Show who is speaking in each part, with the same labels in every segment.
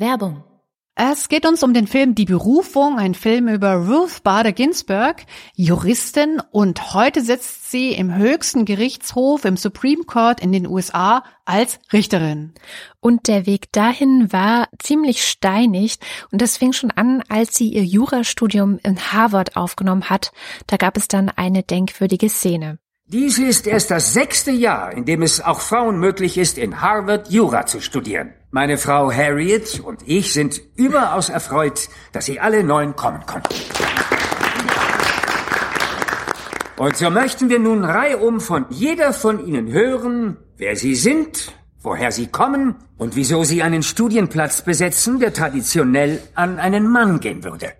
Speaker 1: Werbung.
Speaker 2: Es geht uns um den Film Die Berufung, ein Film über Ruth Bader Ginsburg, Juristin, und heute sitzt sie im höchsten Gerichtshof im Supreme Court in den USA als Richterin.
Speaker 1: Und der Weg dahin war ziemlich steinig und das fing schon an, als sie ihr Jurastudium in Harvard aufgenommen hat. Da gab es dann eine denkwürdige Szene.
Speaker 3: Dies ist erst das sechste Jahr, in dem es auch Frauen möglich ist, in Harvard Jura zu studieren. Meine Frau Harriet und ich sind überaus erfreut, dass Sie alle neun kommen konnten. Und so möchten wir nun reihum von jeder von Ihnen hören, wer Sie sind, woher Sie kommen und wieso Sie einen Studienplatz besetzen, der traditionell an einen Mann gehen würde.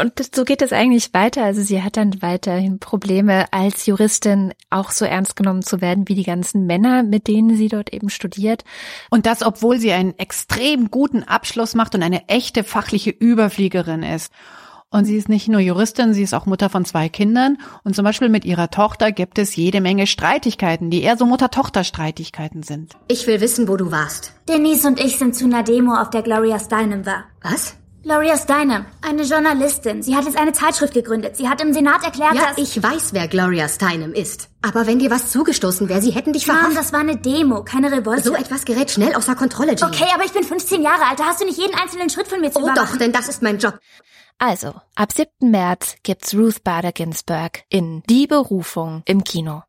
Speaker 1: Und so geht es eigentlich weiter. Also sie hat dann weiterhin Probleme, als Juristin auch so ernst genommen zu werden wie die ganzen Männer, mit denen sie dort eben studiert.
Speaker 2: Und das, obwohl sie einen extrem guten Abschluss macht und eine echte fachliche Überfliegerin ist. Und sie ist nicht nur Juristin, sie ist auch Mutter von zwei Kindern. Und zum Beispiel mit ihrer Tochter gibt es jede Menge Streitigkeiten, die eher so Mutter-Tochter-Streitigkeiten sind.
Speaker 4: Ich will wissen, wo du warst.
Speaker 5: Denise und ich sind zu einer Demo auf der Gloria Steinem war.
Speaker 4: Was?
Speaker 5: Gloria Steinem, eine Journalistin. Sie hat jetzt eine Zeitschrift gegründet. Sie hat im Senat erklärt,
Speaker 4: Ja,
Speaker 5: dass...
Speaker 4: ich weiß, wer Gloria Steinem ist. Aber wenn dir was zugestoßen wäre, sie hätten dich verhaftet.
Speaker 5: das war eine Demo, keine Revolte.
Speaker 4: So etwas gerät schnell außer Kontrolle, Jenny.
Speaker 5: Okay, aber ich bin 15 Jahre alt. Da hast du nicht jeden einzelnen Schritt von mir zu
Speaker 4: Oh
Speaker 5: überwachen.
Speaker 4: doch, denn das ist mein Job.
Speaker 1: Also, ab 7. März gibt's Ruth Bader Ginsburg in Die Berufung im Kino.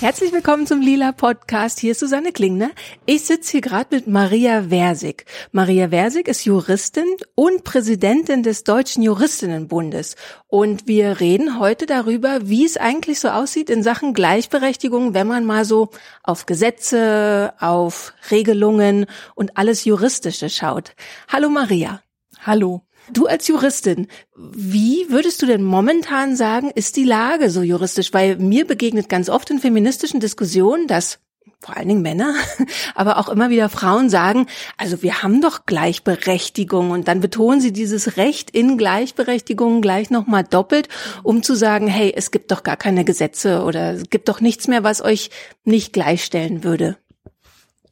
Speaker 6: Herzlich willkommen zum Lila Podcast. Hier ist Susanne Klingner. Ich sitze hier gerade mit Maria Versig. Maria Versig ist Juristin und Präsidentin des Deutschen Juristinnenbundes. Und wir reden heute darüber, wie es eigentlich so aussieht in Sachen Gleichberechtigung, wenn man mal so auf Gesetze, auf Regelungen und alles Juristische schaut. Hallo Maria.
Speaker 7: Hallo.
Speaker 6: Du als Juristin, wie würdest du denn momentan sagen, ist die Lage so juristisch? Weil mir begegnet ganz oft in feministischen Diskussionen, dass vor allen Dingen Männer, aber auch immer wieder Frauen sagen, also wir haben doch Gleichberechtigung und dann betonen sie dieses Recht in Gleichberechtigung gleich nochmal doppelt, um zu sagen, hey, es gibt doch gar keine Gesetze oder es gibt doch nichts mehr, was euch nicht gleichstellen würde.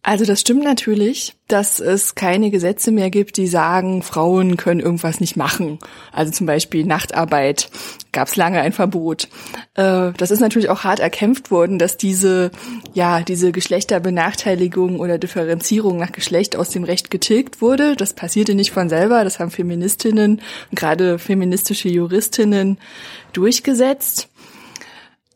Speaker 7: Also das stimmt natürlich, dass es keine Gesetze mehr gibt, die sagen, Frauen können irgendwas nicht machen. Also zum Beispiel Nachtarbeit gab es lange ein Verbot. Äh, Das ist natürlich auch hart erkämpft worden, dass diese, ja, diese Geschlechterbenachteiligung oder Differenzierung nach Geschlecht aus dem Recht getilgt wurde. Das passierte nicht von selber, das haben Feministinnen gerade feministische Juristinnen durchgesetzt.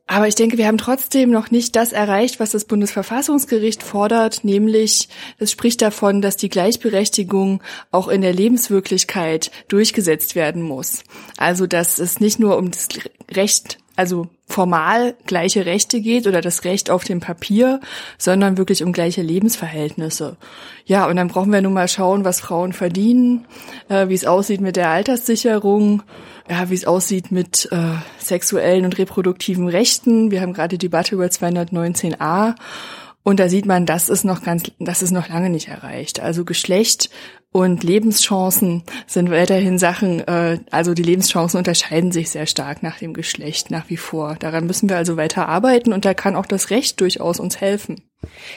Speaker 7: Aber ich denke, wir haben trotzdem noch nicht das erreicht, was das Bundesverfassungsgericht fordert, nämlich es spricht davon, dass die Gleichberechtigung auch in der Lebenswirklichkeit durchgesetzt werden muss. Also, dass es nicht nur um das Recht, also formal gleiche Rechte geht oder das Recht auf dem Papier, sondern wirklich um gleiche Lebensverhältnisse. Ja, und dann brauchen wir nun mal schauen, was Frauen verdienen, äh, wie es aussieht mit der Alterssicherung, ja, wie es aussieht mit äh, sexuellen und reproduktiven Rechten. Wir haben gerade die Debatte über 219a. Und da sieht man, das ist noch ganz, das ist noch lange nicht erreicht. Also Geschlecht und Lebenschancen sind weiterhin Sachen, äh, also die Lebenschancen unterscheiden sich sehr stark nach dem Geschlecht nach wie vor. Daran müssen wir also weiter arbeiten und da kann auch das Recht durchaus uns helfen.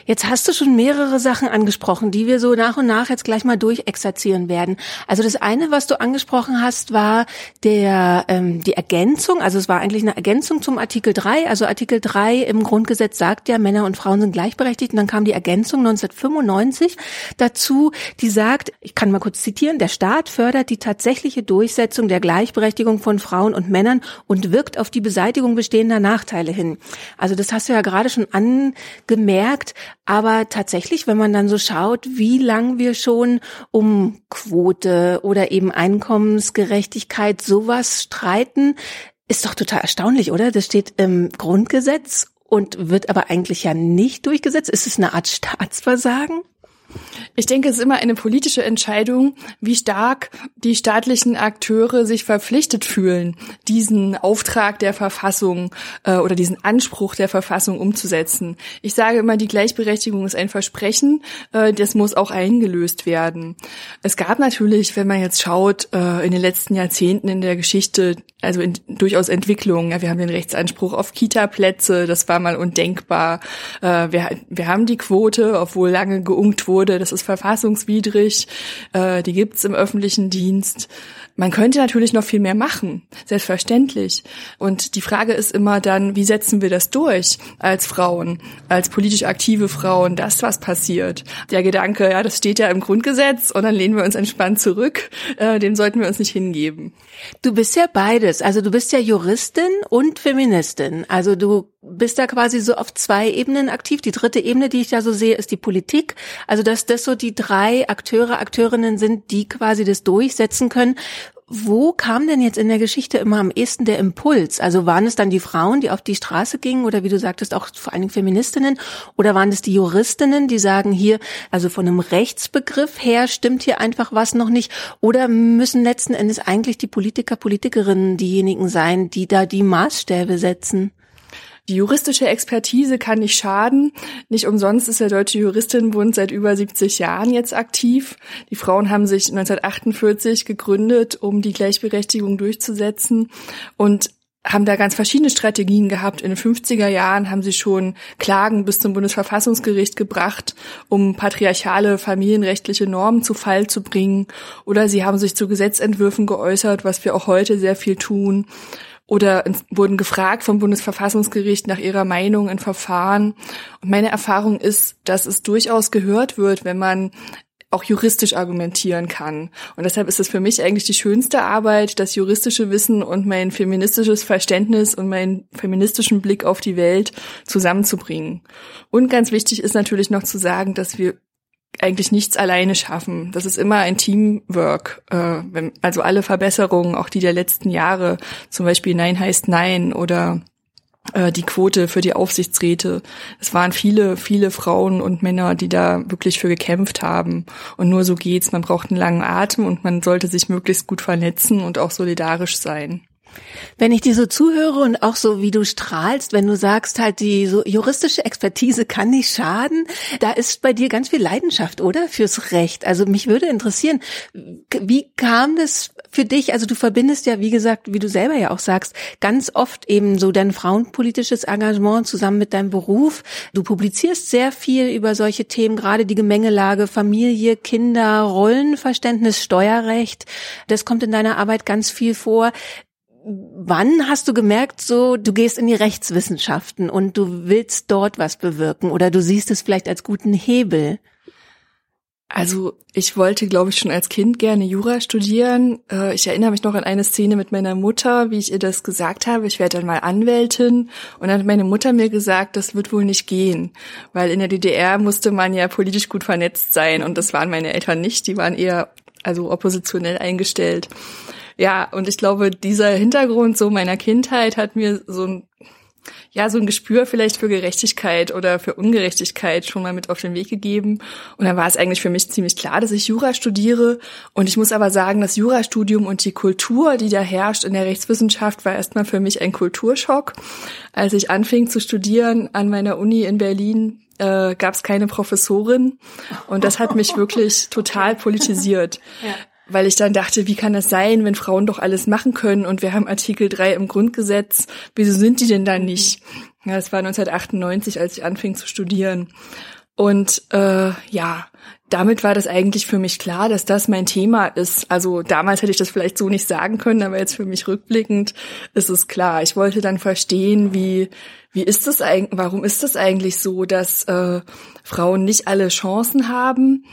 Speaker 6: Jetzt hast du schon mehrere Sachen angesprochen, die wir so nach und nach jetzt gleich mal durchexerzieren werden. Also das eine, was du angesprochen hast, war der ähm, die Ergänzung. Also es war eigentlich eine Ergänzung zum Artikel 3. Also Artikel 3 im Grundgesetz sagt ja, Männer und Frauen sind gleichberechtigt. Und dann kam die Ergänzung 1995 dazu, die sagt, ich kann mal kurz zitieren, der Staat fördert die tatsächliche Durchsetzung der Gleichberechtigung von Frauen und Männern und wirkt auf die Beseitigung bestehender Nachteile hin. Also das hast du ja gerade schon angemerkt. Aber tatsächlich, wenn man dann so schaut, wie lang wir schon um Quote oder eben Einkommensgerechtigkeit sowas streiten, ist doch total erstaunlich, oder? Das steht im Grundgesetz und wird aber eigentlich ja nicht durchgesetzt. Ist es eine Art Staatsversagen?
Speaker 7: Ich denke, es ist immer eine politische Entscheidung, wie stark die staatlichen Akteure sich verpflichtet fühlen, diesen Auftrag der Verfassung äh, oder diesen Anspruch der Verfassung umzusetzen. Ich sage immer, die Gleichberechtigung ist ein Versprechen, äh, das muss auch eingelöst werden. Es gab natürlich, wenn man jetzt schaut, äh, in den letzten Jahrzehnten in der Geschichte, also in, durchaus Entwicklungen. Ja, wir haben den Rechtsanspruch auf Kita-Plätze, das war mal undenkbar. Äh, wir, wir haben die Quote, obwohl lange geungt wurde, das ist verfassungswidrig, äh, die gibt's im öffentlichen Dienst. Man könnte natürlich noch viel mehr machen, selbstverständlich. Und die Frage ist immer dann, wie setzen wir das durch als Frauen, als politisch aktive Frauen, dass was passiert. Der Gedanke, ja, das steht ja im Grundgesetz und dann lehnen wir uns entspannt zurück, äh, dem sollten wir uns nicht hingeben.
Speaker 6: Du bist ja beides, also du bist ja Juristin und Feministin. Also du bist da quasi so auf zwei Ebenen aktiv. Die dritte Ebene, die ich da so sehe, ist die Politik. Also dass das so die drei Akteure, Akteurinnen sind, die quasi das durchsetzen können. Wo kam denn jetzt in der Geschichte immer am ehesten der Impuls? Also waren es dann die Frauen, die auf die Straße gingen oder wie du sagtest, auch vor allen Dingen Feministinnen? Oder waren es die Juristinnen, die sagen hier, also von einem Rechtsbegriff her stimmt hier einfach was noch nicht? Oder müssen letzten Endes eigentlich die Politiker, Politikerinnen diejenigen sein, die da die Maßstäbe setzen?
Speaker 7: Die juristische Expertise kann nicht schaden. Nicht umsonst ist der Deutsche Juristinnenbund seit über 70 Jahren jetzt aktiv. Die Frauen haben sich 1948 gegründet, um die Gleichberechtigung durchzusetzen und haben da ganz verschiedene Strategien gehabt. In den 50er Jahren haben sie schon Klagen bis zum Bundesverfassungsgericht gebracht, um patriarchale familienrechtliche Normen zu Fall zu bringen. Oder sie haben sich zu Gesetzentwürfen geäußert, was wir auch heute sehr viel tun oder wurden gefragt vom Bundesverfassungsgericht nach ihrer Meinung in Verfahren. Und meine Erfahrung ist, dass es durchaus gehört wird, wenn man auch juristisch argumentieren kann. Und deshalb ist es für mich eigentlich die schönste Arbeit, das juristische Wissen und mein feministisches Verständnis und meinen feministischen Blick auf die Welt zusammenzubringen. Und ganz wichtig ist natürlich noch zu sagen, dass wir eigentlich nichts alleine schaffen. Das ist immer ein Teamwork. Äh, also alle Verbesserungen, auch die der letzten Jahre, zum Beispiel Nein heißt Nein oder äh, die Quote für die Aufsichtsräte. Es waren viele, viele Frauen und Männer, die da wirklich für gekämpft haben. Und nur so geht's. Man braucht einen langen Atem und man sollte sich möglichst gut vernetzen und auch solidarisch sein.
Speaker 6: Wenn ich dir so zuhöre und auch so wie du strahlst, wenn du sagst halt, die so juristische Expertise kann nicht schaden, da ist bei dir ganz viel Leidenschaft, oder? Fürs Recht. Also mich würde interessieren, wie kam das für dich? Also du verbindest ja, wie gesagt, wie du selber ja auch sagst, ganz oft eben so dein frauenpolitisches Engagement zusammen mit deinem Beruf. Du publizierst sehr viel über solche Themen, gerade die Gemengelage Familie, Kinder, Rollenverständnis, Steuerrecht. Das kommt in deiner Arbeit ganz viel vor wann hast du gemerkt, so du gehst in die Rechtswissenschaften und du willst dort was bewirken oder du siehst es vielleicht als guten Hebel?
Speaker 7: Also ich wollte, glaube ich, schon als Kind gerne Jura studieren. Äh, ich erinnere mich noch an eine Szene mit meiner Mutter, wie ich ihr das gesagt habe. Ich werde dann mal Anwältin. Und dann hat meine Mutter mir gesagt, das wird wohl nicht gehen. Weil in der DDR musste man ja politisch gut vernetzt sein. Und das waren meine Eltern nicht. Die waren eher also oppositionell eingestellt ja, und ich glaube, dieser Hintergrund so meiner Kindheit hat mir so ein ja, so ein Gespür vielleicht für Gerechtigkeit oder für Ungerechtigkeit schon mal mit auf den Weg gegeben. Und dann war es eigentlich für mich ziemlich klar, dass ich Jura studiere. Und ich muss aber sagen, das Jurastudium und die Kultur, die da herrscht in der Rechtswissenschaft, war erstmal für mich ein Kulturschock. Als ich anfing zu studieren an meiner Uni in Berlin, äh, gab es keine Professorin. Und das hat mich wirklich total politisiert. Ja weil ich dann dachte, wie kann das sein, wenn Frauen doch alles machen können und wir haben Artikel 3 im Grundgesetz, wieso sind die denn dann mhm. nicht? Ja, das war 1998, als ich anfing zu studieren. Und äh, ja, damit war das eigentlich für mich klar, dass das mein Thema ist. Also damals hätte ich das vielleicht so nicht sagen können, aber jetzt für mich rückblickend ist es klar. Ich wollte dann verstehen, wie wie ist das eigentlich, warum ist das eigentlich so, dass äh, Frauen nicht alle Chancen haben?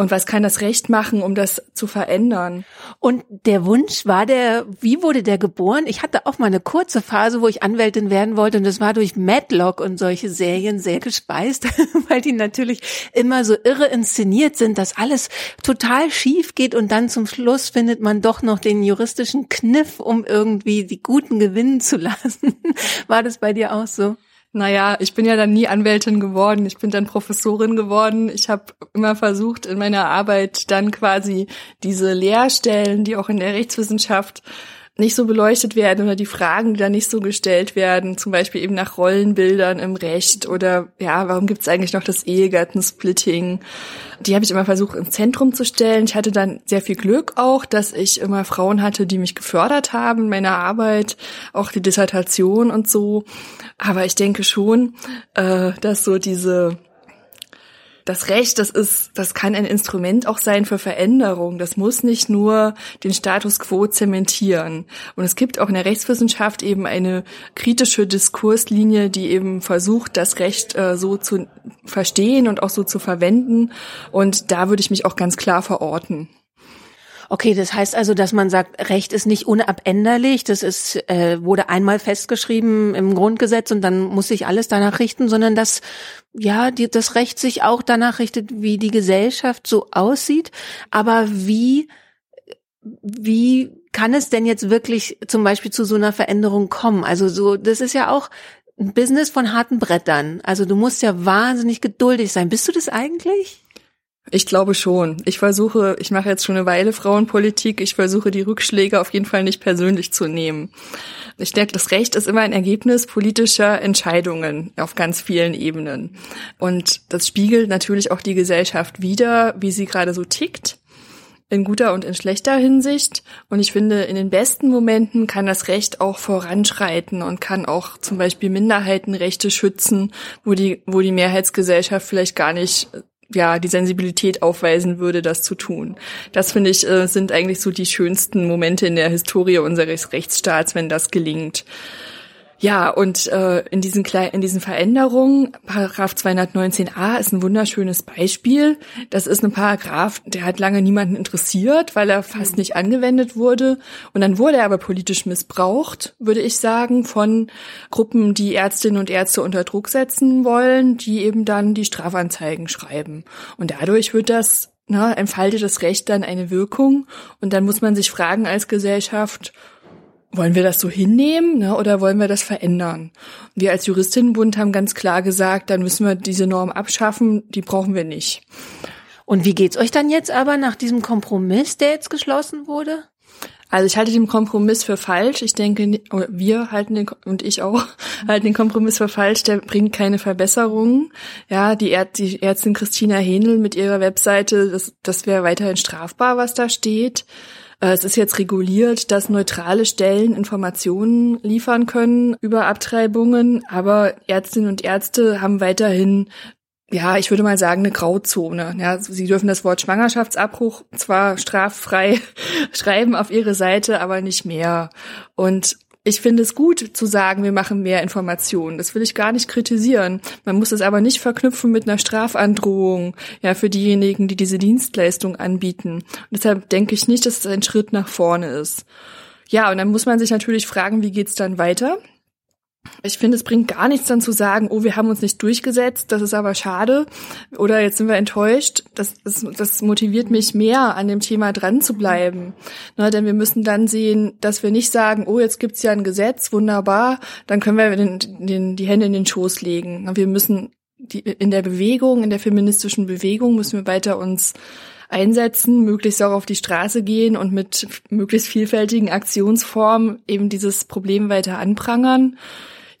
Speaker 7: Und was kann das Recht machen, um das zu verändern?
Speaker 6: Und der Wunsch war der, wie wurde der geboren? Ich hatte auch mal eine kurze Phase, wo ich Anwältin werden wollte und das war durch Madlock und solche Serien sehr gespeist, weil die natürlich immer so irre inszeniert sind, dass alles total schief geht und dann zum Schluss findet man doch noch den juristischen Kniff, um irgendwie die Guten gewinnen zu lassen. War das bei dir auch so?
Speaker 7: Naja, ich bin ja dann nie Anwältin geworden. Ich bin dann Professorin geworden. Ich habe immer versucht, in meiner Arbeit dann quasi diese Lehrstellen, die auch in der Rechtswissenschaft nicht so beleuchtet werden oder die Fragen, die da nicht so gestellt werden, zum Beispiel eben nach Rollenbildern im Recht oder ja, warum gibt es eigentlich noch das Ehegattensplitting? Die habe ich immer versucht ins Zentrum zu stellen. Ich hatte dann sehr viel Glück auch, dass ich immer Frauen hatte, die mich gefördert haben in meiner Arbeit, auch die Dissertation und so. Aber ich denke schon, äh, dass so diese das Recht, das ist, das kann ein Instrument auch sein für Veränderung. Das muss nicht nur den Status quo zementieren. Und es gibt auch in der Rechtswissenschaft eben eine kritische Diskurslinie, die eben versucht, das Recht äh, so zu verstehen und auch so zu verwenden. Und da würde ich mich auch ganz klar verorten.
Speaker 6: Okay, das heißt also, dass man sagt, Recht ist nicht unabänderlich, das ist äh, wurde einmal festgeschrieben im Grundgesetz und dann muss sich alles danach richten, sondern dass ja die, das Recht sich auch danach richtet, wie die Gesellschaft so aussieht. Aber wie wie kann es denn jetzt wirklich zum Beispiel zu so einer Veränderung kommen? Also so, das ist ja auch ein Business von harten Brettern. Also du musst ja wahnsinnig geduldig sein. Bist du das eigentlich?
Speaker 7: Ich glaube schon. Ich versuche, ich mache jetzt schon eine Weile Frauenpolitik, ich versuche die Rückschläge auf jeden Fall nicht persönlich zu nehmen. Ich denke, das Recht ist immer ein Ergebnis politischer Entscheidungen auf ganz vielen Ebenen. Und das spiegelt natürlich auch die Gesellschaft wider, wie sie gerade so tickt in guter und in schlechter Hinsicht. Und ich finde, in den besten Momenten kann das Recht auch voranschreiten und kann auch zum Beispiel Minderheitenrechte schützen, wo die, wo die Mehrheitsgesellschaft vielleicht gar nicht ja die Sensibilität aufweisen würde, das zu tun. Das finde ich äh, sind eigentlich so die schönsten Momente in der Historie unseres Rechtsstaats, wenn das gelingt. Ja, und äh, in diesen kleinen, in diesen Veränderungen, Paragraph 219a ist ein wunderschönes Beispiel. Das ist ein Paragraph, der hat lange niemanden interessiert, weil er fast nicht angewendet wurde. Und dann wurde er aber politisch missbraucht, würde ich sagen, von Gruppen, die Ärztinnen und Ärzte unter Druck setzen wollen, die eben dann die Strafanzeigen schreiben. Und dadurch wird das na, entfaltet das Recht dann eine Wirkung und dann muss man sich fragen als Gesellschaft, wollen wir das so hinnehmen ne, oder wollen wir das verändern? Wir als Juristinnenbund haben ganz klar gesagt, dann müssen wir diese Norm abschaffen, die brauchen wir nicht.
Speaker 6: Und wie geht's euch dann jetzt aber nach diesem Kompromiss, der jetzt geschlossen wurde?
Speaker 7: Also ich halte den Kompromiss für falsch. Ich denke, wir halten den und ich auch halten den Kompromiss für falsch. Der bringt keine Verbesserungen. Ja, die, Ärzt, die Ärztin Christina Hähnel mit ihrer Webseite, das, das wäre weiterhin strafbar, was da steht. Äh, es ist jetzt reguliert, dass neutrale Stellen Informationen liefern können über Abtreibungen, aber Ärztinnen und Ärzte haben weiterhin ja, ich würde mal sagen, eine Grauzone. Ja, sie dürfen das Wort Schwangerschaftsabbruch zwar straffrei schreiben auf ihre Seite, aber nicht mehr. Und ich finde es gut zu sagen, wir machen mehr Informationen. Das will ich gar nicht kritisieren. Man muss es aber nicht verknüpfen mit einer Strafandrohung, ja, für diejenigen, die diese Dienstleistung anbieten. Und deshalb denke ich nicht, dass es ein Schritt nach vorne ist. Ja, und dann muss man sich natürlich fragen, wie geht's dann weiter? Ich finde, es bringt gar nichts dann zu sagen, oh, wir haben uns nicht durchgesetzt, das ist aber schade oder jetzt sind wir enttäuscht. Das, das, das motiviert mich mehr, an dem Thema dran zu bleiben. Ne, denn wir müssen dann sehen, dass wir nicht sagen, oh, jetzt gibt's ja ein Gesetz, wunderbar, dann können wir den, den, die Hände in den Schoß legen. Wir müssen die, in der Bewegung, in der feministischen Bewegung müssen wir weiter uns einsetzen, möglichst auch auf die Straße gehen und mit möglichst vielfältigen Aktionsformen eben dieses Problem weiter anprangern.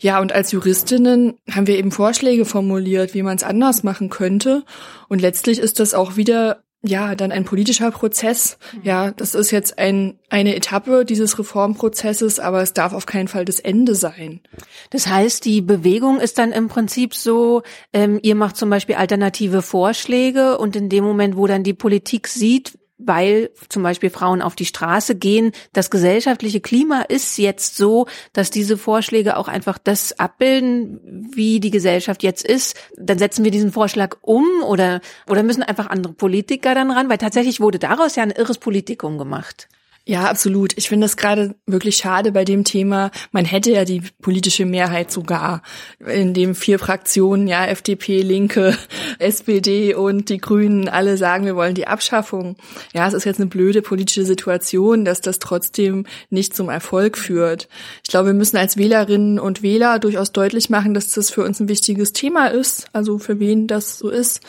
Speaker 7: Ja, und als Juristinnen haben wir eben Vorschläge formuliert, wie man es anders machen könnte. Und letztlich ist das auch wieder ja, dann ein politischer Prozess. Mhm. Ja, das ist jetzt ein, eine Etappe dieses Reformprozesses, aber es darf auf keinen Fall das Ende sein.
Speaker 6: Das heißt, die Bewegung ist dann im Prinzip so, ähm, ihr macht zum Beispiel alternative Vorschläge und in dem Moment, wo dann die Politik sieht, weil zum Beispiel Frauen auf die Straße gehen. Das gesellschaftliche Klima ist jetzt so, dass diese Vorschläge auch einfach das abbilden, wie die Gesellschaft jetzt ist. Dann setzen wir diesen Vorschlag um oder, oder müssen einfach andere Politiker dann ran, weil tatsächlich wurde daraus ja ein irres Politikum gemacht.
Speaker 7: Ja, absolut. Ich finde es gerade wirklich schade bei dem Thema. Man hätte ja die politische Mehrheit sogar, in dem vier Fraktionen, ja, FDP, Linke, SPD und die Grünen alle sagen, wir wollen die Abschaffung. Ja, es ist jetzt eine blöde politische Situation, dass das trotzdem nicht zum Erfolg führt. Ich glaube, wir müssen als Wählerinnen und Wähler durchaus deutlich machen, dass das für uns ein wichtiges Thema ist, also für wen das so ist.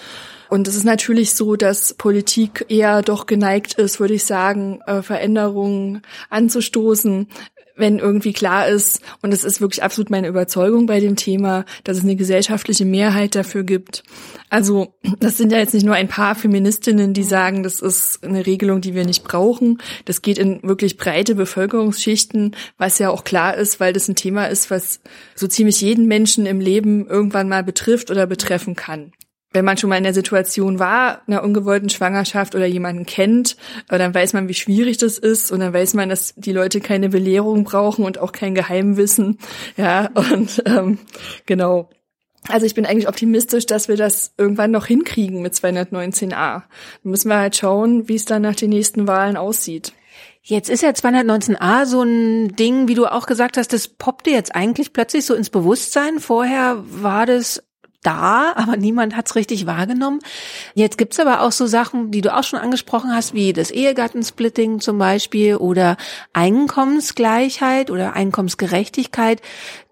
Speaker 7: Und es ist natürlich so, dass Politik eher doch geneigt ist, würde ich sagen, äh, Veränderungen anzustoßen, wenn irgendwie klar ist, und es ist wirklich absolut meine Überzeugung bei dem Thema, dass es eine gesellschaftliche Mehrheit dafür gibt. Also das sind ja jetzt nicht nur ein paar Feministinnen, die sagen, das ist eine Regelung, die wir nicht brauchen. Das geht in wirklich breite Bevölkerungsschichten, was ja auch klar ist, weil das ein Thema ist, was so ziemlich jeden Menschen im Leben irgendwann mal betrifft oder betreffen kann wenn man schon mal in der Situation war, einer ungewollten Schwangerschaft oder jemanden kennt, äh, dann weiß man, wie schwierig das ist und dann weiß man, dass die Leute keine Belehrung brauchen und auch kein Geheimwissen. Ja, und ähm, genau. Also ich bin eigentlich optimistisch, dass wir das irgendwann noch hinkriegen mit 219a. Da müssen wir halt schauen, wie es dann nach den nächsten Wahlen aussieht.
Speaker 6: Jetzt ist ja 219a so ein Ding, wie du auch gesagt hast, das poppte jetzt eigentlich plötzlich so ins Bewusstsein. Vorher war das da, aber niemand hat's richtig wahrgenommen. Jetzt gibt's aber auch so Sachen, die du auch schon angesprochen hast, wie das Ehegattensplitting zum Beispiel oder Einkommensgleichheit oder Einkommensgerechtigkeit.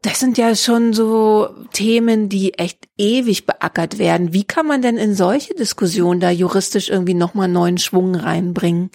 Speaker 6: Das sind ja schon so Themen, die echt ewig beackert werden. Wie kann man denn in solche Diskussionen da juristisch irgendwie nochmal neuen Schwung reinbringen?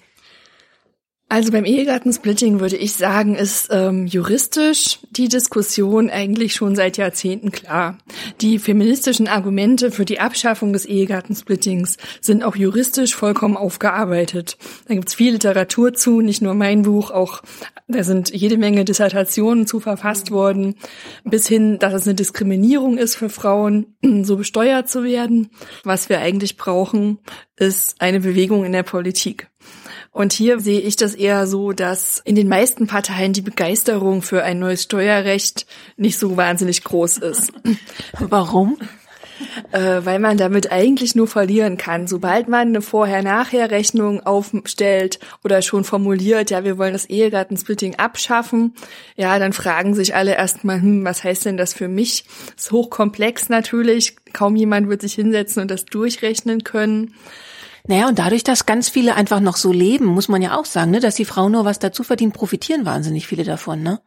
Speaker 7: Also beim Ehegattensplitting würde ich sagen, ist ähm, juristisch die Diskussion eigentlich schon seit Jahrzehnten klar. Die feministischen Argumente für die Abschaffung des Ehegattensplittings sind auch juristisch vollkommen aufgearbeitet. Da gibt's viel Literatur zu, nicht nur mein Buch, auch da sind jede Menge Dissertationen zu verfasst worden, bis hin, dass es eine Diskriminierung ist für Frauen, so besteuert zu werden. Was wir eigentlich brauchen, ist eine Bewegung in der Politik. Und hier sehe ich das eher so, dass in den meisten Parteien die Begeisterung für ein neues Steuerrecht nicht so wahnsinnig groß ist.
Speaker 6: Warum?
Speaker 7: Äh, weil man damit eigentlich nur verlieren kann. Sobald man eine Vorher-Nachher-Rechnung aufstellt oder schon formuliert, ja, wir wollen das Ehegattensplitting abschaffen, ja, dann fragen sich alle erstmal, hm, was heißt denn das für mich? Ist hochkomplex natürlich. Kaum jemand wird sich hinsetzen und das durchrechnen können.
Speaker 6: Naja, und dadurch, dass ganz viele einfach noch so leben, muss man ja auch sagen, ne, dass die Frau nur was dazu verdient, profitieren wahnsinnig viele davon, ne?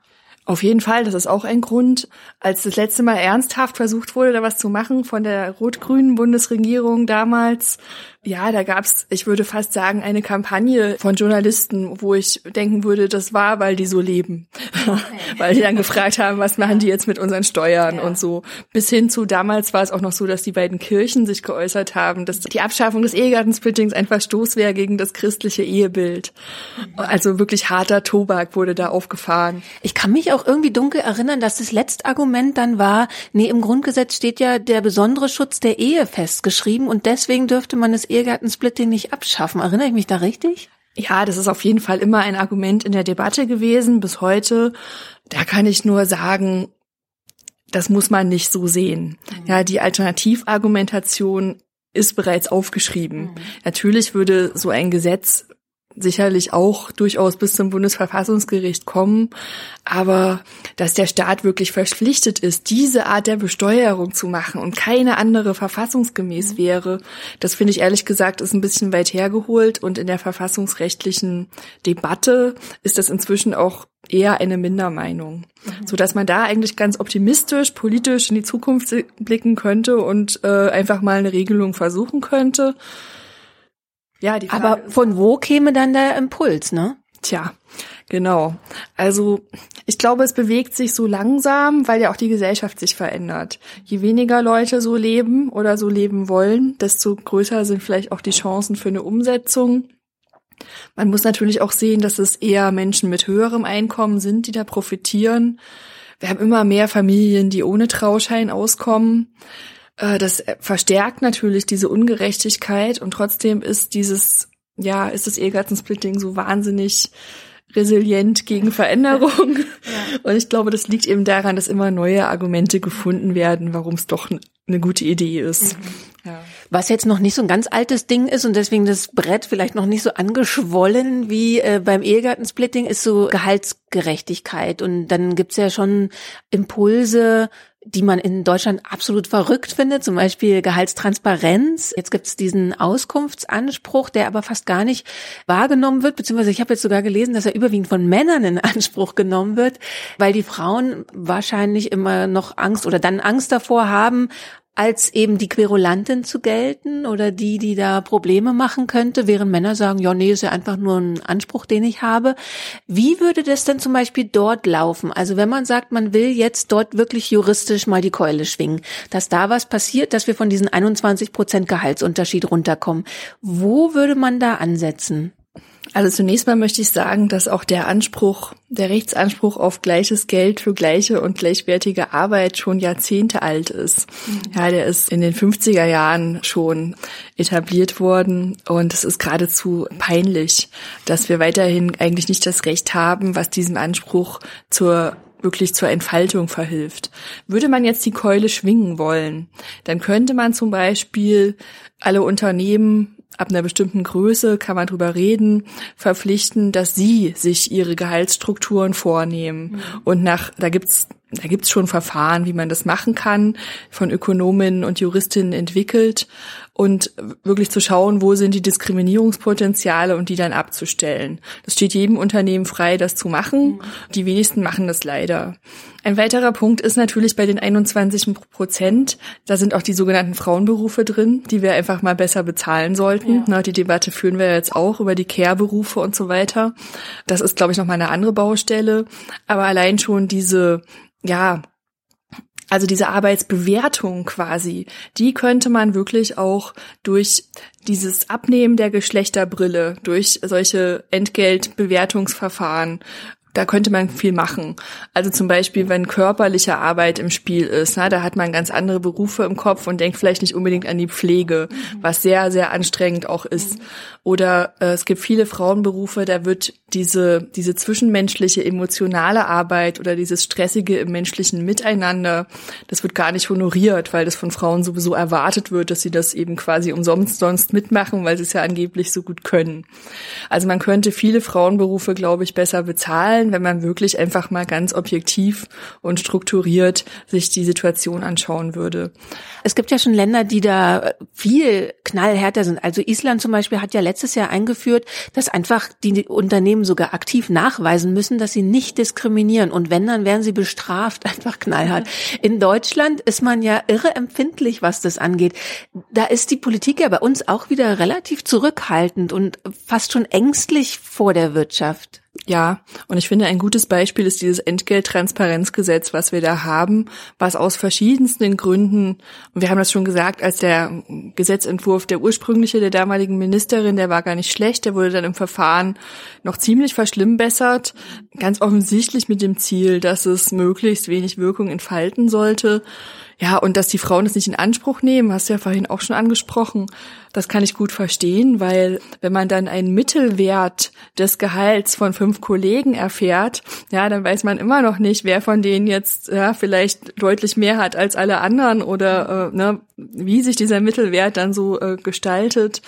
Speaker 7: Auf jeden Fall, das ist auch ein Grund. Als das letzte Mal ernsthaft versucht wurde, da was zu machen von der rot-grünen Bundesregierung damals, ja, da gab's, ich würde fast sagen, eine Kampagne von Journalisten, wo ich denken würde, das war, weil die so leben. Okay. weil die dann gefragt haben, was machen die jetzt mit unseren Steuern ja. und so. Bis hin zu damals war es auch noch so, dass die beiden Kirchen sich geäußert haben, dass die Abschaffung des Ehegattensplittings ein Verstoß wäre gegen das christliche Ehebild. Also wirklich harter Tobak wurde da aufgefahren.
Speaker 6: Ich kann mich auch irgendwie dunkel erinnern, dass das letzte Argument dann war, nee, im Grundgesetz steht ja der besondere Schutz der Ehe festgeschrieben und deswegen dürfte man das Ehegattensplitting nicht abschaffen. Erinnere ich mich da richtig?
Speaker 7: Ja, das ist auf jeden Fall immer ein Argument in der Debatte gewesen bis heute. Da kann ich nur sagen, das muss man nicht so sehen. Ja, die Alternativargumentation ist bereits aufgeschrieben. Mhm. Natürlich würde so ein Gesetz sicherlich auch durchaus bis zum Bundesverfassungsgericht kommen. Aber dass der Staat wirklich verpflichtet ist, diese Art der Besteuerung zu machen und keine andere verfassungsgemäß wäre, das finde ich ehrlich gesagt ist ein bisschen weit hergeholt. Und in der verfassungsrechtlichen Debatte ist das inzwischen auch eher eine Mindermeinung, mhm. so dass man da eigentlich ganz optimistisch politisch in die Zukunft blicken könnte und äh, einfach mal eine Regelung versuchen könnte.
Speaker 6: Ja, die Frage Aber von wo käme dann der Impuls, ne?
Speaker 7: Tja, genau. Also ich glaube, es bewegt sich so langsam, weil ja auch die Gesellschaft sich verändert. Je weniger Leute so leben oder so leben wollen, desto größer sind vielleicht auch die Chancen für eine Umsetzung. Man muss natürlich auch sehen, dass es eher Menschen mit höherem Einkommen sind, die da profitieren. Wir haben immer mehr Familien, die ohne Trauschein auskommen. Äh, das verstärkt natürlich diese Ungerechtigkeit und trotzdem ist dieses, ja, ist das Ehegattensplitting so wahnsinnig resilient gegen Veränderung. Ja. Und ich glaube, das liegt eben daran, dass immer neue Argumente gefunden werden, warum es doch eine gute Idee ist. Mhm.
Speaker 6: Ja. Was jetzt noch nicht so ein ganz altes Ding ist und deswegen das Brett vielleicht noch nicht so angeschwollen wie äh, beim Ehegattensplitting, ist so Gehaltsgerechtigkeit. Und dann gibt's ja schon Impulse, die man in Deutschland absolut verrückt findet, zum Beispiel Gehaltstransparenz. Jetzt gibt's diesen Auskunftsanspruch, der aber fast gar nicht wahrgenommen wird, beziehungsweise ich habe jetzt sogar gelesen, dass er überwiegend von Männern in Anspruch genommen wird, weil die Frauen wahrscheinlich immer noch Angst oder dann Angst davor haben, als eben die Querulantin zu gelten oder die, die da Probleme machen könnte, während Männer sagen, ja, nee, ist ja einfach nur ein Anspruch, den ich habe. Wie würde das denn zum Beispiel dort laufen? Also wenn man sagt, man will jetzt dort wirklich juristisch mal die Keule schwingen, dass da was passiert, dass wir von diesen 21 Prozent Gehaltsunterschied runterkommen. Wo würde man da ansetzen?
Speaker 7: Also zunächst mal möchte ich sagen, dass auch der Anspruch, der Rechtsanspruch auf gleiches Geld für gleiche und gleichwertige Arbeit schon Jahrzehnte alt ist. Mhm. Ja, der ist in den 50er Jahren schon etabliert worden und es ist geradezu peinlich, dass wir weiterhin eigentlich nicht das Recht haben, was diesem Anspruch zur wirklich zur Entfaltung verhilft. Würde man jetzt die Keule schwingen wollen, dann könnte man zum Beispiel alle Unternehmen ab einer bestimmten Größe kann man drüber reden, verpflichten, dass sie sich ihre Gehaltsstrukturen vornehmen. Mhm. Und nach, da gibt's da gibt's schon Verfahren, wie man das machen kann, von Ökonominnen und Juristinnen entwickelt und wirklich zu schauen, wo sind die Diskriminierungspotenziale und die dann abzustellen. Das steht jedem Unternehmen frei, das zu machen. Mhm. Die wenigsten machen das leider. Ein weiterer Punkt ist natürlich bei den 21 Prozent, da sind auch die sogenannten Frauenberufe drin, die wir einfach mal besser bezahlen sollten. Ja. Na, die Debatte führen wir jetzt auch über die Care-Berufe und so weiter. Das ist, glaube ich, noch mal eine andere Baustelle. Aber allein schon diese, ja, also diese Arbeitsbewertung quasi, die könnte man wirklich auch durch dieses Abnehmen der Geschlechterbrille, durch solche Entgeltbewertungsverfahren da könnte man viel machen. Also zum Beispiel, wenn körperliche Arbeit im Spiel ist, na, da hat man ganz andere Berufe im Kopf und denkt vielleicht nicht unbedingt an die Pflege, was sehr, sehr anstrengend auch ist. Oder äh, es gibt viele Frauenberufe, da wird diese, diese zwischenmenschliche, emotionale Arbeit oder dieses stressige im menschlichen Miteinander, das wird gar nicht honoriert, weil das von Frauen sowieso erwartet wird, dass sie das eben quasi umsonst sonst mitmachen, weil sie es ja angeblich so gut können. Also man könnte viele Frauenberufe, glaube ich, besser bezahlen, wenn man wirklich einfach mal ganz objektiv und strukturiert sich die Situation anschauen würde.
Speaker 6: Es gibt ja schon Länder, die da viel knallhärter sind. Also Island zum Beispiel hat ja letztes Jahr eingeführt, dass einfach die Unternehmen sogar aktiv nachweisen müssen, dass sie nicht diskriminieren. Und wenn, dann werden sie bestraft, einfach knallhart. In Deutschland ist man ja irre empfindlich, was das angeht. Da ist die Politik ja bei uns auch wieder relativ zurückhaltend und fast schon ängstlich vor der Wirtschaft.
Speaker 7: Ja, und ich finde, ein gutes Beispiel ist dieses Entgelttransparenzgesetz, was wir da haben, was aus verschiedensten Gründen, und wir haben das schon gesagt, als der Gesetzentwurf, der ursprüngliche der damaligen Ministerin, der war gar nicht schlecht, der wurde dann im Verfahren noch ziemlich verschlimmbessert, ganz offensichtlich mit dem Ziel, dass es möglichst wenig Wirkung entfalten sollte. Ja, und dass die Frauen es nicht in Anspruch nehmen, hast du ja vorhin auch schon angesprochen. Das kann ich gut verstehen, weil wenn man dann einen Mittelwert des Gehalts von fünf Kollegen erfährt, ja, dann weiß man immer noch nicht, wer von denen jetzt ja vielleicht deutlich mehr hat als alle anderen oder äh, ne, wie sich dieser Mittelwert dann so äh, gestaltet.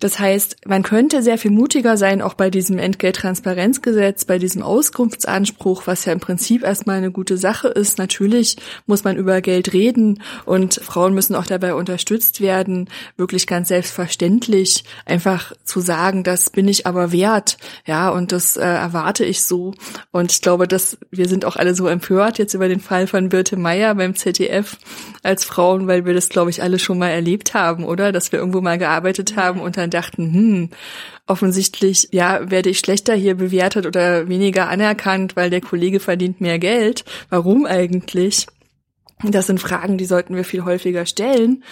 Speaker 7: Das heißt, man könnte sehr viel mutiger sein, auch bei diesem Entgelttransparenzgesetz, bei diesem Auskunftsanspruch, was ja im Prinzip erstmal eine gute Sache ist. Natürlich muss man über Geld reden und Frauen müssen auch dabei unterstützt werden, wirklich ganz selbstverständlich einfach zu sagen, das bin ich aber wert, ja, und das äh, erwarte ich so. Und ich glaube, dass wir sind auch alle so empört jetzt über den Fall von Birte Meyer beim ZDF als Frauen, weil wir das, glaube ich, alle schon mal erlebt haben, oder? Dass wir irgendwo mal gearbeitet haben und dann dachten, hm, offensichtlich, ja, werde ich schlechter hier bewertet oder weniger anerkannt, weil der Kollege verdient mehr Geld. Warum eigentlich? Das sind Fragen, die sollten wir viel häufiger stellen.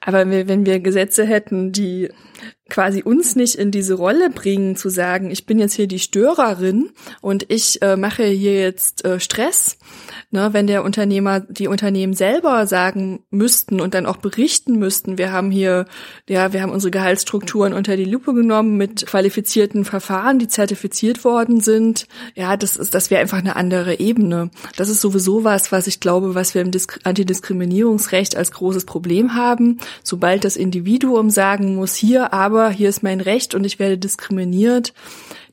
Speaker 7: Aber wenn wir Gesetze hätten, die quasi uns nicht in diese Rolle bringen, zu sagen, ich bin jetzt hier die Störerin und ich äh, mache hier jetzt äh, Stress, Ne, wenn der Unternehmer, die Unternehmen selber sagen müssten und dann auch berichten müssten, wir haben hier, ja, wir haben unsere Gehaltsstrukturen unter die Lupe genommen mit qualifizierten Verfahren, die zertifiziert worden sind. Ja, das ist, das wäre einfach eine andere Ebene. Das ist sowieso was, was ich glaube, was wir im Disk Antidiskriminierungsrecht als großes Problem haben. Sobald das Individuum sagen muss, hier, aber hier ist mein Recht und ich werde diskriminiert,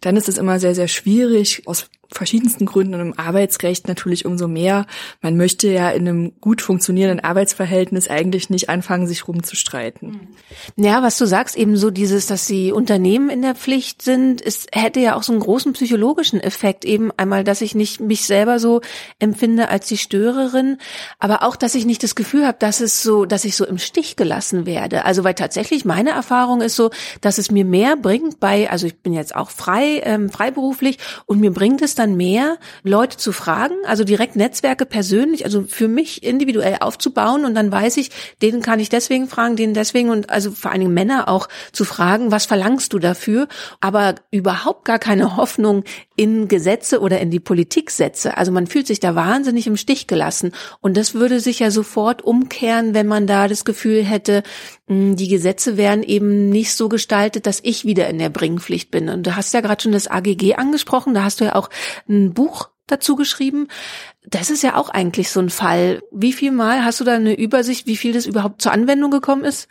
Speaker 7: dann ist es immer sehr, sehr schwierig, aus verschiedensten Gründen und im Arbeitsrecht natürlich umso mehr. Man möchte ja in einem gut funktionierenden Arbeitsverhältnis eigentlich nicht anfangen, sich rumzustreiten.
Speaker 6: Ja, was du sagst, eben so dieses, dass die Unternehmen in der Pflicht sind, es hätte ja auch so einen großen psychologischen Effekt. Eben einmal, dass ich nicht mich selber so empfinde als die Störerin, aber auch, dass ich nicht das Gefühl habe, dass es so, dass ich so im Stich gelassen werde. Also, weil tatsächlich meine Erfahrung ist so, dass es mir mehr bringt bei, also ich bin jetzt auch frei, ähm, freiberuflich und mir bringt es dann mehr, Leute zu fragen, also direkt Netzwerke persönlich, also für mich individuell aufzubauen und dann weiß ich, denen kann ich deswegen fragen, denen deswegen und also vor allen Dingen Männer auch zu fragen, was verlangst du dafür, aber überhaupt gar keine Hoffnung in Gesetze oder in die Politik setze. Also man fühlt sich da wahnsinnig im Stich gelassen und das würde sich ja sofort umkehren, wenn man da das Gefühl hätte, hm, die Gesetze wären eben nicht so gestaltet, dass ich wieder in der Bringpflicht bin. Und du hast ja gerade schon das AGG angesprochen, da hast du ja auch ein Buch dazu geschrieben. Das ist ja auch eigentlich so ein Fall. Wie viel Mal hast du da eine Übersicht, wie viel das überhaupt zur Anwendung gekommen ist?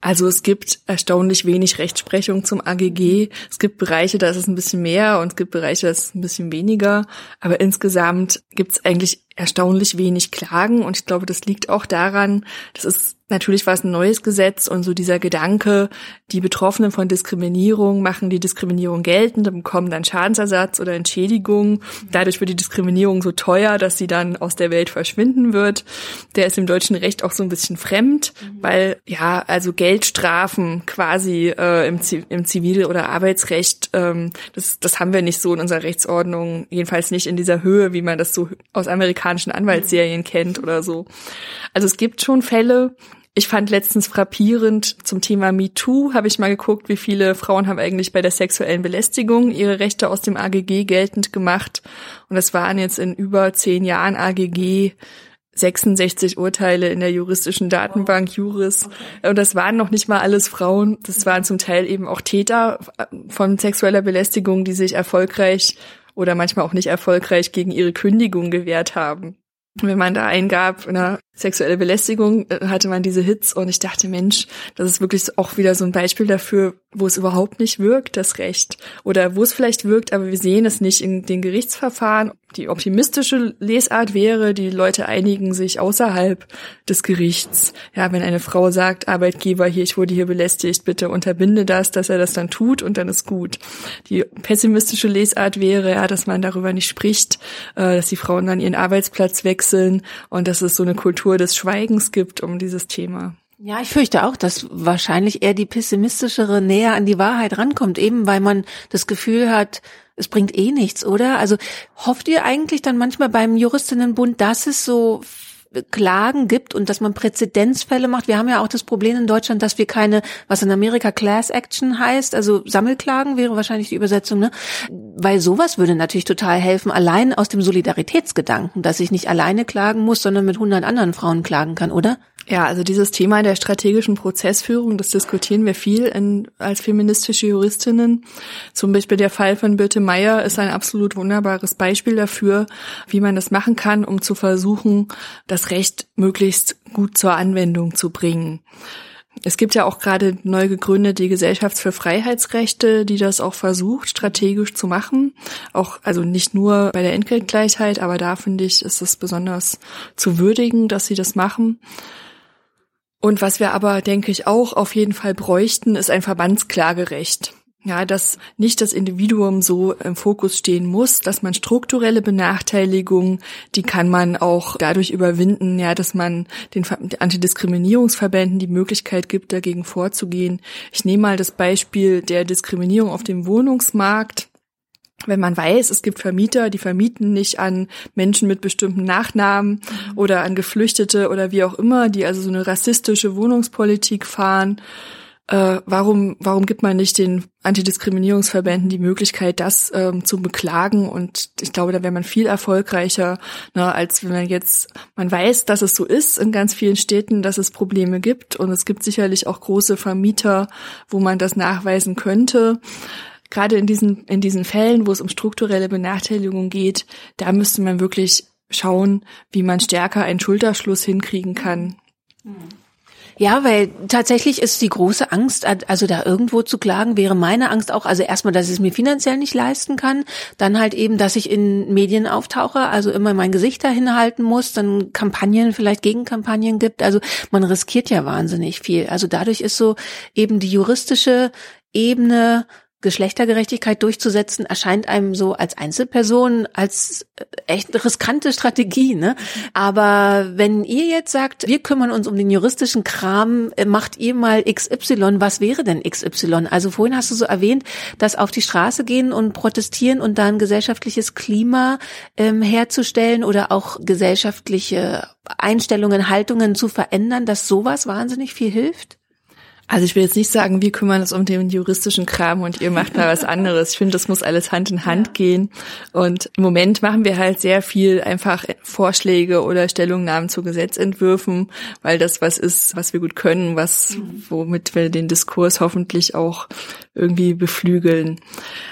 Speaker 7: Also es gibt erstaunlich wenig Rechtsprechung zum AGG. Es gibt Bereiche, da ist es ein bisschen mehr und es gibt Bereiche, da ist es ein bisschen weniger. Aber insgesamt gibt es eigentlich erstaunlich wenig Klagen und ich glaube, das liegt auch daran, das ist Natürlich war es ein neues Gesetz und so dieser Gedanke, die Betroffenen von Diskriminierung machen die Diskriminierung geltend und bekommen dann Schadensersatz oder Entschädigung. Dadurch wird die Diskriminierung so teuer, dass sie dann aus der Welt verschwinden wird. Der ist im deutschen Recht auch so ein bisschen fremd, weil ja, also Geldstrafen quasi äh, im, im Zivil- oder Arbeitsrecht, ähm, das, das haben wir nicht so in unserer Rechtsordnung, jedenfalls nicht in dieser Höhe, wie man das so aus amerikanischen Anwaltsserien kennt oder so. Also es gibt schon Fälle, ich fand letztens frappierend zum Thema MeToo, habe ich mal geguckt, wie viele Frauen haben eigentlich bei der sexuellen Belästigung ihre Rechte aus dem AGG geltend gemacht. Und es waren jetzt in über zehn Jahren AGG 66 Urteile in der juristischen Datenbank Juris. Und das waren noch nicht mal alles Frauen. Das waren zum Teil eben auch Täter von sexueller Belästigung, die sich erfolgreich oder manchmal auch nicht erfolgreich gegen ihre Kündigung gewehrt haben. Wenn man da eingab, na, sexuelle Belästigung, äh, hatte man diese Hits und ich dachte, Mensch, das ist wirklich auch wieder so ein Beispiel dafür, wo es überhaupt nicht wirkt, das Recht. Oder wo es vielleicht wirkt, aber wir sehen es nicht in den Gerichtsverfahren. Die optimistische Lesart wäre, die Leute einigen sich außerhalb des Gerichts. Ja, wenn eine Frau sagt, Arbeitgeber hier, ich wurde hier belästigt, bitte unterbinde das, dass er das dann tut und dann ist gut. Die pessimistische Lesart wäre, ja, dass man darüber nicht spricht, äh, dass die Frauen dann ihren Arbeitsplatz wechseln und dass es so eine Kultur des Schweigens gibt um dieses Thema.
Speaker 6: Ja, ich fürchte auch, dass wahrscheinlich eher die pessimistischere näher an die Wahrheit rankommt, eben weil man das Gefühl hat, es bringt eh nichts, oder? Also hofft ihr eigentlich dann manchmal beim Juristinnenbund, dass es so Klagen gibt und dass man Präzedenzfälle macht. Wir haben ja auch das Problem in Deutschland, dass wir keine, was in Amerika Class Action heißt, also Sammelklagen wäre wahrscheinlich die Übersetzung, ne? Weil sowas würde natürlich total helfen, allein aus dem Solidaritätsgedanken, dass ich nicht alleine klagen muss, sondern mit hundert anderen Frauen klagen kann, oder?
Speaker 7: Ja, also dieses Thema der strategischen Prozessführung, das diskutieren wir viel in, als feministische Juristinnen. Zum Beispiel der Fall von Birte Meyer ist ein absolut wunderbares Beispiel dafür, wie man das machen kann, um zu versuchen, das Recht möglichst gut zur Anwendung zu bringen. Es gibt ja auch gerade neu gegründet die Gesellschaft für Freiheitsrechte, die das auch versucht, strategisch zu machen. Auch, also nicht nur bei der Entgeltgleichheit, aber da finde ich, ist es besonders zu würdigen, dass sie das machen. Und was wir aber, denke ich, auch auf jeden Fall bräuchten, ist ein Verbandsklagerecht. Ja, dass nicht das Individuum so im Fokus stehen muss, dass man strukturelle Benachteiligungen, die kann man auch dadurch überwinden, ja, dass man den Antidiskriminierungsverbänden die Möglichkeit gibt, dagegen vorzugehen. Ich nehme mal das Beispiel der Diskriminierung auf dem Wohnungsmarkt wenn man weiß, es gibt Vermieter, die vermieten nicht an Menschen mit bestimmten Nachnamen oder an Geflüchtete oder wie auch immer, die also so eine rassistische Wohnungspolitik fahren, äh, warum, warum gibt man nicht den Antidiskriminierungsverbänden die Möglichkeit, das ähm, zu beklagen? Und ich glaube, da wäre man viel erfolgreicher, ne, als wenn man jetzt, man weiß, dass es so ist in ganz vielen Städten, dass es Probleme gibt. Und es gibt sicherlich auch große Vermieter, wo man das nachweisen könnte gerade in diesen, in diesen Fällen, wo es um strukturelle Benachteiligung geht, da müsste man wirklich schauen, wie man stärker einen Schulterschluss hinkriegen kann.
Speaker 6: Ja, weil tatsächlich ist die große Angst, also da irgendwo zu klagen, wäre meine Angst auch, also erstmal, dass ich es mir finanziell nicht leisten kann, dann halt eben, dass ich in Medien auftauche, also immer mein Gesicht dahin halten muss, dann Kampagnen, vielleicht Gegenkampagnen gibt, also man riskiert ja wahnsinnig viel. Also dadurch ist so eben die juristische Ebene Geschlechtergerechtigkeit durchzusetzen, erscheint einem so als Einzelperson als äh, echt riskante Strategie. Ne? Aber wenn ihr jetzt sagt, wir kümmern uns um den juristischen Kram, äh, macht ihr mal XY, was wäre denn XY? Also vorhin hast du so erwähnt, dass auf die Straße gehen und protestieren und dann gesellschaftliches Klima ähm, herzustellen oder auch gesellschaftliche Einstellungen, Haltungen zu verändern, dass sowas wahnsinnig viel hilft?
Speaker 7: Also ich will jetzt nicht sagen, wir kümmern uns um den juristischen Kram und ihr macht mal was anderes. Ich finde, das muss alles Hand in Hand ja. gehen. Und im Moment machen wir halt sehr viel einfach Vorschläge oder Stellungnahmen zu Gesetzentwürfen, weil das was ist, was wir gut können, was, mhm. womit wir den Diskurs hoffentlich auch irgendwie beflügeln.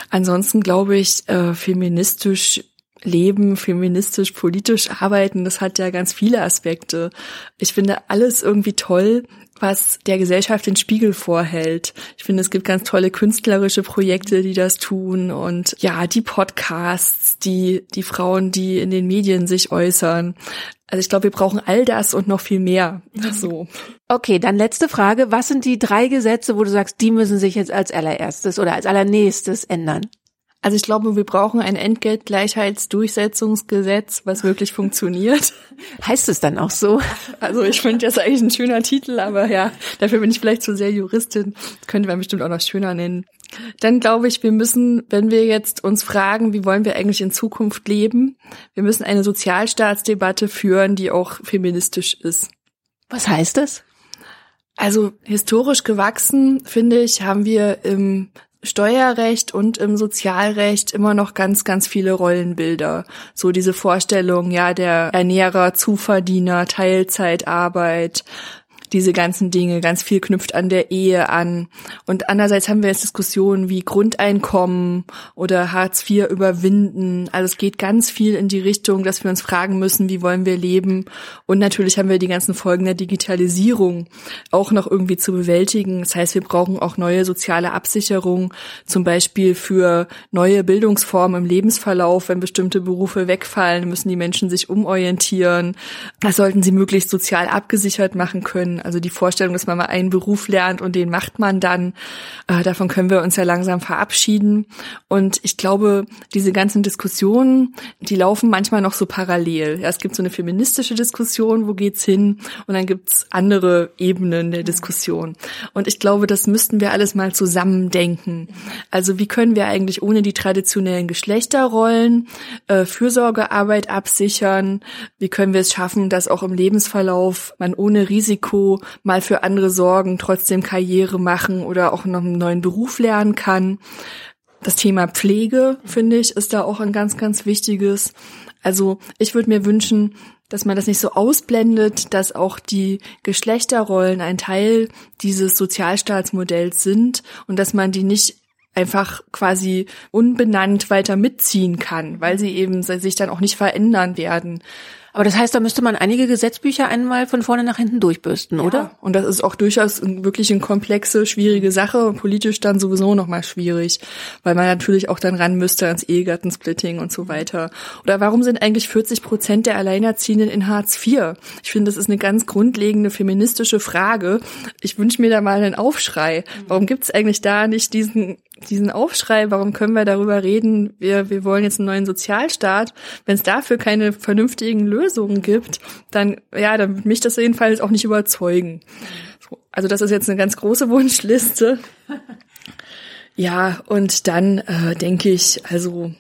Speaker 7: Ansonsten glaube ich, äh, feministisch leben, feministisch, politisch arbeiten, das hat ja ganz viele Aspekte. Ich finde alles irgendwie toll, was der Gesellschaft den Spiegel vorhält. Ich finde, es gibt ganz tolle künstlerische Projekte, die das tun und ja, die Podcasts, die, die Frauen, die in den Medien sich äußern. Also ich glaube, wir brauchen all das und noch viel mehr. So.
Speaker 6: Okay, dann letzte Frage. Was sind die drei Gesetze, wo du sagst, die müssen sich jetzt als allererstes oder als allernächstes ändern?
Speaker 7: Also ich glaube, wir brauchen ein Entgeltgleichheitsdurchsetzungsgesetz, was wirklich funktioniert.
Speaker 6: Heißt es dann auch so?
Speaker 7: Also ich finde das eigentlich ein schöner Titel, aber ja, dafür bin ich vielleicht zu sehr Juristin. Das könnte man bestimmt auch noch schöner nennen. Dann glaube ich, wir müssen, wenn wir jetzt uns fragen, wie wollen wir eigentlich in Zukunft leben, wir müssen eine Sozialstaatsdebatte führen, die auch feministisch ist.
Speaker 6: Was heißt das?
Speaker 7: Also historisch gewachsen, finde ich, haben wir im Steuerrecht und im Sozialrecht immer noch ganz, ganz viele Rollenbilder. So diese Vorstellung, ja, der Ernährer, Zuverdiener, Teilzeitarbeit, diese ganzen Dinge. Ganz viel knüpft an der Ehe an. Und andererseits haben wir jetzt Diskussionen wie Grundeinkommen oder Hartz IV überwinden. Also es geht ganz viel in die Richtung, dass wir uns fragen müssen, wie wollen wir leben. Und natürlich haben wir die ganzen Folgen der Digitalisierung auch noch irgendwie zu bewältigen. Das heißt, wir brauchen auch neue soziale Absicherung, zum Beispiel für neue Bildungsformen im Lebensverlauf. Wenn bestimmte Berufe wegfallen, müssen die Menschen sich umorientieren. Das sollten sie möglichst sozial abgesichert machen können. Also die Vorstellung, dass man mal einen Beruf lernt und den macht man dann, äh, davon können wir uns ja langsam verabschieden. Und ich glaube, diese ganzen Diskussionen, die laufen manchmal noch so parallel. Ja, es gibt so eine feministische Diskussion, wo geht's hin? Und dann gibt's andere Ebenen der Diskussion. Und ich glaube, das müssten wir alles mal zusammendenken. Also wie können wir eigentlich ohne die traditionellen Geschlechterrollen äh, Fürsorgearbeit absichern? Wie können wir es schaffen, dass auch im Lebensverlauf man ohne Risiko mal für andere sorgen, trotzdem Karriere machen oder auch noch einen neuen Beruf lernen kann. Das Thema Pflege, finde ich, ist da auch ein ganz, ganz wichtiges. Also ich würde mir wünschen, dass man das nicht so ausblendet, dass auch die Geschlechterrollen ein Teil dieses Sozialstaatsmodells sind und dass man die nicht einfach quasi unbenannt weiter mitziehen kann, weil sie eben sich dann auch nicht verändern werden.
Speaker 6: Aber das heißt, da müsste man einige Gesetzbücher einmal von vorne nach hinten durchbürsten, ja. oder?
Speaker 7: Und das ist auch durchaus wirklich eine komplexe, schwierige Sache und politisch dann sowieso nochmal schwierig, weil man natürlich auch dann ran müsste ans Ehegattensplitting und so weiter. Oder warum sind eigentlich 40 Prozent der Alleinerziehenden in Hartz IV? Ich finde, das ist eine ganz grundlegende feministische Frage. Ich wünsche mir da mal einen Aufschrei. Warum gibt es eigentlich da nicht diesen diesen Aufschrei, warum können wir darüber reden, wir, wir wollen jetzt einen neuen Sozialstaat, wenn es dafür keine vernünftigen Lösungen gibt, dann, ja, dann wird mich das jedenfalls auch nicht überzeugen. Also das ist jetzt eine ganz große Wunschliste. Ja, und dann äh, denke ich, also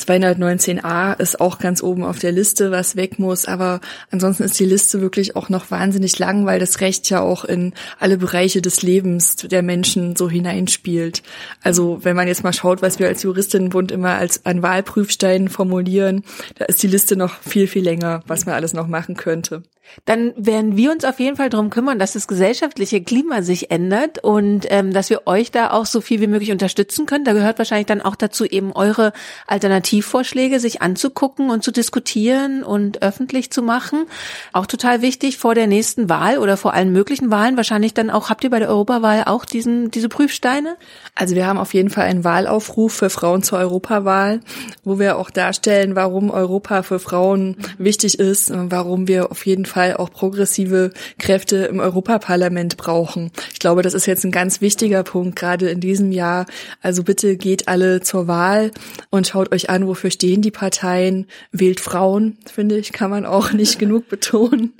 Speaker 7: 219a ist auch ganz oben auf der Liste, was weg muss. Aber ansonsten ist die Liste wirklich auch noch wahnsinnig lang, weil das Recht ja auch in alle Bereiche des Lebens der Menschen so hineinspielt. Also wenn man jetzt mal schaut, was wir als Juristinnenbund immer als an Wahlprüfsteinen formulieren, da ist die Liste noch viel, viel länger, was man alles noch machen könnte.
Speaker 6: Dann werden wir uns auf jeden Fall darum kümmern, dass das gesellschaftliche Klima sich ändert und ähm, dass wir euch da auch so viel wie möglich unterstützen können. Da gehört wahrscheinlich dann auch dazu, eben eure Alternativvorschläge sich anzugucken und zu diskutieren und öffentlich zu machen. Auch total wichtig vor der nächsten Wahl oder vor allen möglichen Wahlen. Wahrscheinlich dann auch, habt ihr bei der Europawahl auch diesen, diese Prüfsteine?
Speaker 7: Also wir haben auf jeden Fall einen Wahlaufruf für Frauen zur Europawahl, wo wir auch darstellen, warum Europa für Frauen wichtig ist, warum wir auf jeden Fall Fall auch progressive Kräfte im Europaparlament brauchen. Ich glaube, das ist jetzt ein ganz wichtiger Punkt, gerade in diesem Jahr. Also bitte geht alle zur Wahl und schaut euch an, wofür stehen die Parteien. Wählt Frauen, finde ich, kann man auch nicht genug betonen.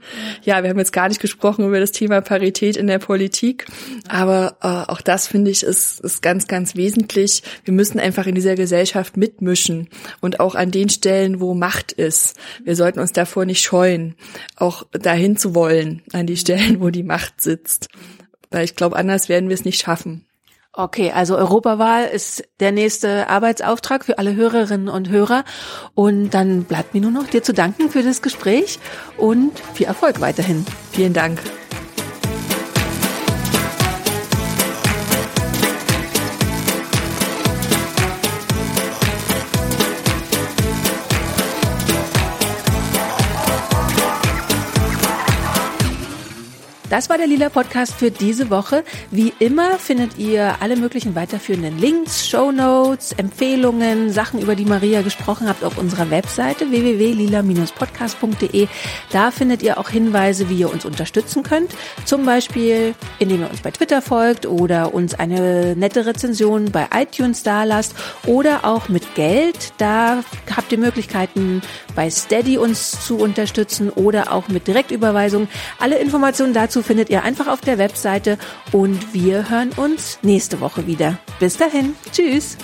Speaker 7: Ja, wir haben jetzt gar nicht gesprochen über das Thema Parität in der Politik, aber äh, auch das finde ich ist, ist ganz, ganz wesentlich. Wir müssen einfach in dieser Gesellschaft mitmischen und auch an den Stellen, wo Macht ist. Wir sollten uns davor nicht scheuen. Auch dahin zu wollen, an die Stellen, wo die Macht sitzt. Weil ich glaube, anders werden wir es nicht schaffen.
Speaker 6: Okay, also Europawahl ist der nächste Arbeitsauftrag für alle Hörerinnen und Hörer. Und dann bleibt mir nur noch dir zu danken für das Gespräch und viel Erfolg weiterhin.
Speaker 7: Vielen Dank.
Speaker 6: Das war der Lila Podcast für diese Woche. Wie immer findet ihr alle möglichen weiterführenden Links, Show Notes, Empfehlungen, Sachen, über die Maria gesprochen habt, auf unserer Webseite www.lila-podcast.de. Da findet ihr auch Hinweise, wie ihr uns unterstützen könnt. Zum Beispiel, indem ihr uns bei Twitter folgt oder uns eine nette Rezension bei iTunes dalasst oder auch mit Geld. Da habt ihr Möglichkeiten, bei Steady uns zu unterstützen oder auch mit Direktüberweisung. Alle Informationen findet ihr einfach auf der Webseite und wir hören uns nächste Woche wieder. Bis dahin, tschüss.